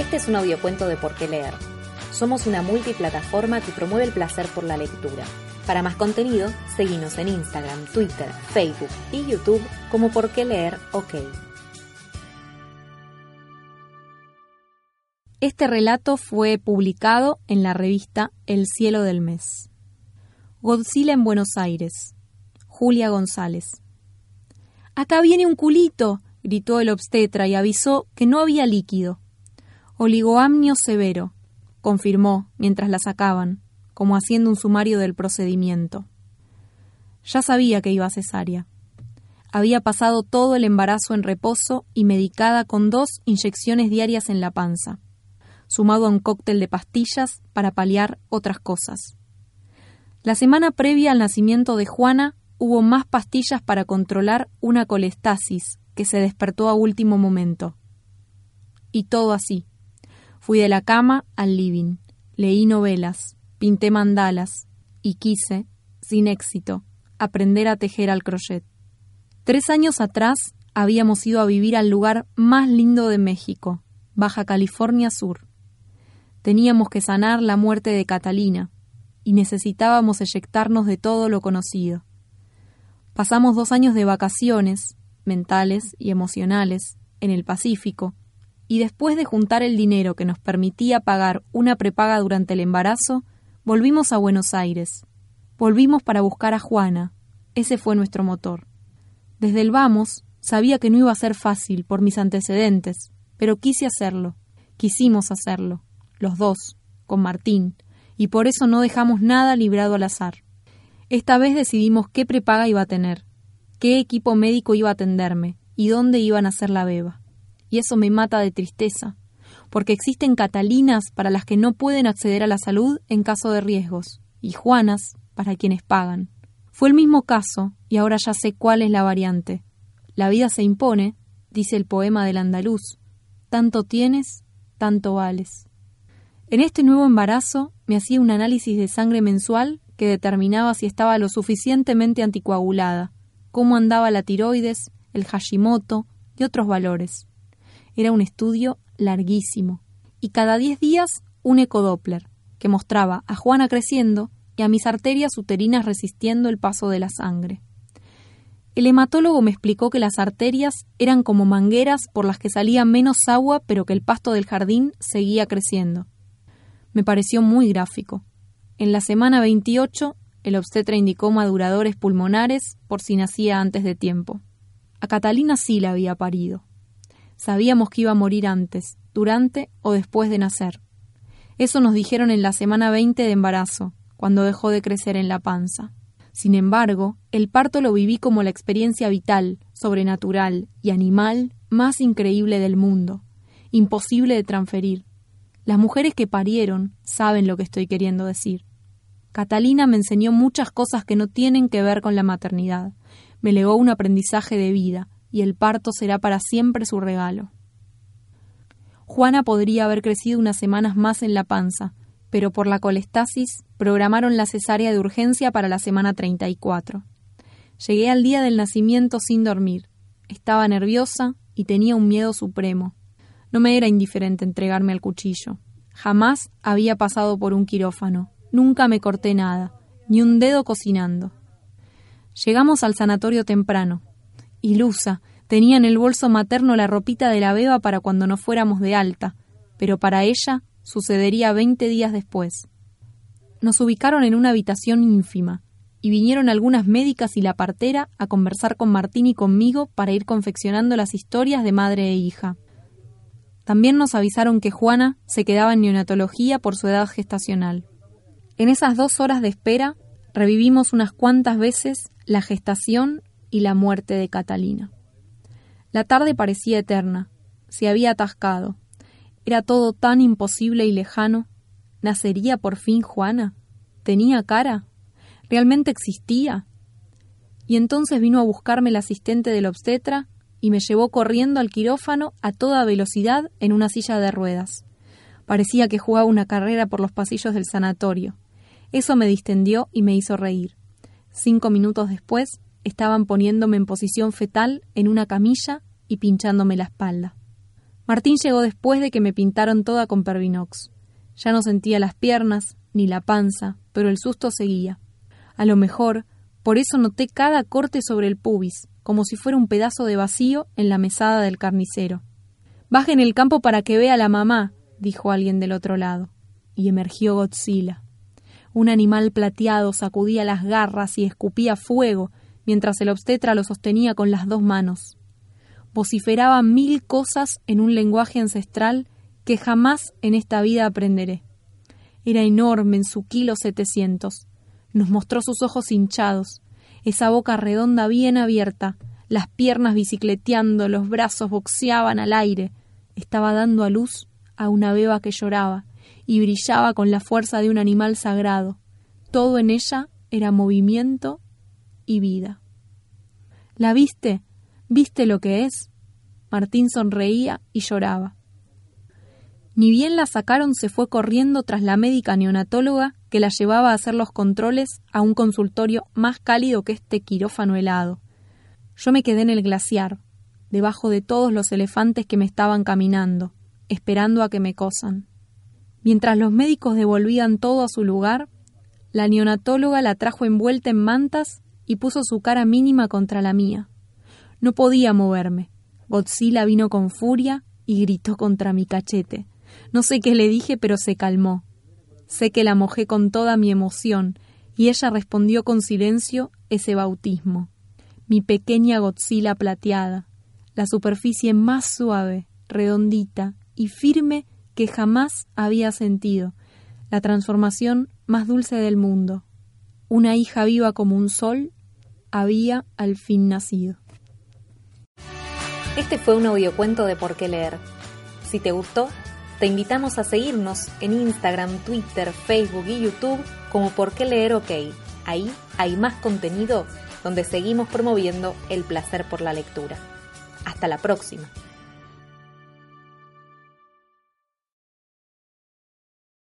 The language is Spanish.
Este es un audiocuento de Por qué leer. Somos una multiplataforma que promueve el placer por la lectura. Para más contenido, seguimos en Instagram, Twitter, Facebook y YouTube como Por qué leer OK. Este relato fue publicado en la revista El cielo del mes. Godzilla en Buenos Aires. Julia González. Acá viene un culito, gritó el obstetra y avisó que no había líquido. Oligoamnio severo, confirmó mientras la sacaban, como haciendo un sumario del procedimiento. Ya sabía que iba a cesárea. Había pasado todo el embarazo en reposo y medicada con dos inyecciones diarias en la panza, sumado a un cóctel de pastillas para paliar otras cosas. La semana previa al nacimiento de Juana hubo más pastillas para controlar una colestasis que se despertó a último momento. Y todo así. Fui de la cama al living, leí novelas, pinté mandalas y quise, sin éxito, aprender a tejer al crochet. Tres años atrás habíamos ido a vivir al lugar más lindo de México, Baja California Sur. Teníamos que sanar la muerte de Catalina y necesitábamos eyectarnos de todo lo conocido. Pasamos dos años de vacaciones, mentales y emocionales, en el Pacífico, y después de juntar el dinero que nos permitía pagar una prepaga durante el embarazo, volvimos a Buenos Aires. Volvimos para buscar a Juana. Ese fue nuestro motor. Desde el vamos, sabía que no iba a ser fácil por mis antecedentes, pero quise hacerlo. Quisimos hacerlo, los dos, con Martín, y por eso no dejamos nada librado al azar. Esta vez decidimos qué prepaga iba a tener, qué equipo médico iba a atenderme y dónde iban a hacer la beba. Y eso me mata de tristeza, porque existen catalinas para las que no pueden acceder a la salud en caso de riesgos, y Juanas para quienes pagan. Fue el mismo caso, y ahora ya sé cuál es la variante. La vida se impone, dice el poema del andaluz. Tanto tienes, tanto vales. En este nuevo embarazo me hacía un análisis de sangre mensual que determinaba si estaba lo suficientemente anticoagulada, cómo andaba la tiroides, el Hashimoto y otros valores. Era un estudio larguísimo, y cada diez días un ecodoppler, que mostraba a Juana creciendo y a mis arterias uterinas resistiendo el paso de la sangre. El hematólogo me explicó que las arterias eran como mangueras por las que salía menos agua pero que el pasto del jardín seguía creciendo. Me pareció muy gráfico. En la semana 28, el obstetra indicó maduradores pulmonares por si nacía antes de tiempo. A Catalina sí la había parido. Sabíamos que iba a morir antes, durante o después de nacer. Eso nos dijeron en la semana 20 de embarazo, cuando dejó de crecer en la panza. Sin embargo, el parto lo viví como la experiencia vital, sobrenatural y animal más increíble del mundo, imposible de transferir. Las mujeres que parieron saben lo que estoy queriendo decir. Catalina me enseñó muchas cosas que no tienen que ver con la maternidad. Me legó un aprendizaje de vida, y el parto será para siempre su regalo. Juana podría haber crecido unas semanas más en la panza, pero por la colestasis programaron la cesárea de urgencia para la semana 34. Llegué al día del nacimiento sin dormir. Estaba nerviosa y tenía un miedo supremo. No me era indiferente entregarme al cuchillo. Jamás había pasado por un quirófano. Nunca me corté nada, ni un dedo cocinando. Llegamos al sanatorio temprano. Ilusa, tenía en el bolso materno la ropita de la beba para cuando no fuéramos de alta, pero para ella sucedería veinte días después. Nos ubicaron en una habitación ínfima, y vinieron algunas médicas y la partera a conversar con Martín y conmigo para ir confeccionando las historias de madre e hija. También nos avisaron que Juana se quedaba en neonatología por su edad gestacional. En esas dos horas de espera revivimos unas cuantas veces la gestación y la muerte de Catalina. La tarde parecía eterna, se había atascado. Era todo tan imposible y lejano. ¿Nacería por fin Juana? ¿Tenía cara? ¿Realmente existía? Y entonces vino a buscarme el asistente del obstetra y me llevó corriendo al quirófano a toda velocidad en una silla de ruedas. Parecía que jugaba una carrera por los pasillos del sanatorio. Eso me distendió y me hizo reír. Cinco minutos después estaban poniéndome en posición fetal en una camilla y pinchándome la espalda. Martín llegó después de que me pintaron toda con Pervinox. Ya no sentía las piernas ni la panza, pero el susto seguía. A lo mejor, por eso noté cada corte sobre el pubis, como si fuera un pedazo de vacío en la mesada del carnicero. Baje en el campo para que vea a la mamá, dijo alguien del otro lado, y emergió Godzilla. Un animal plateado sacudía las garras y escupía fuego, mientras el obstetra lo sostenía con las dos manos. Vociferaba mil cosas en un lenguaje ancestral que jamás en esta vida aprenderé. Era enorme en su kilo setecientos. Nos mostró sus ojos hinchados, esa boca redonda bien abierta, las piernas bicicleteando, los brazos boxeaban al aire. Estaba dando a luz a una beba que lloraba y brillaba con la fuerza de un animal sagrado. Todo en ella era movimiento y vida. ¿La viste? ¿Viste lo que es? Martín sonreía y lloraba. Ni bien la sacaron, se fue corriendo tras la médica neonatóloga que la llevaba a hacer los controles a un consultorio más cálido que este quirófano helado. Yo me quedé en el glaciar, debajo de todos los elefantes que me estaban caminando, esperando a que me cosan. Mientras los médicos devolvían todo a su lugar, la neonatóloga la trajo envuelta en mantas y puso su cara mínima contra la mía. No podía moverme. Godzilla vino con furia y gritó contra mi cachete. No sé qué le dije, pero se calmó. Sé que la mojé con toda mi emoción, y ella respondió con silencio ese bautismo. Mi pequeña Godzilla plateada, la superficie más suave, redondita y firme que jamás había sentido, la transformación más dulce del mundo. Una hija viva como un sol había al fin nacido. Este fue un audiocuento de Por qué leer. Si te gustó, te invitamos a seguirnos en Instagram, Twitter, Facebook y YouTube como Por qué leer OK. Ahí hay más contenido donde seguimos promoviendo el placer por la lectura. Hasta la próxima.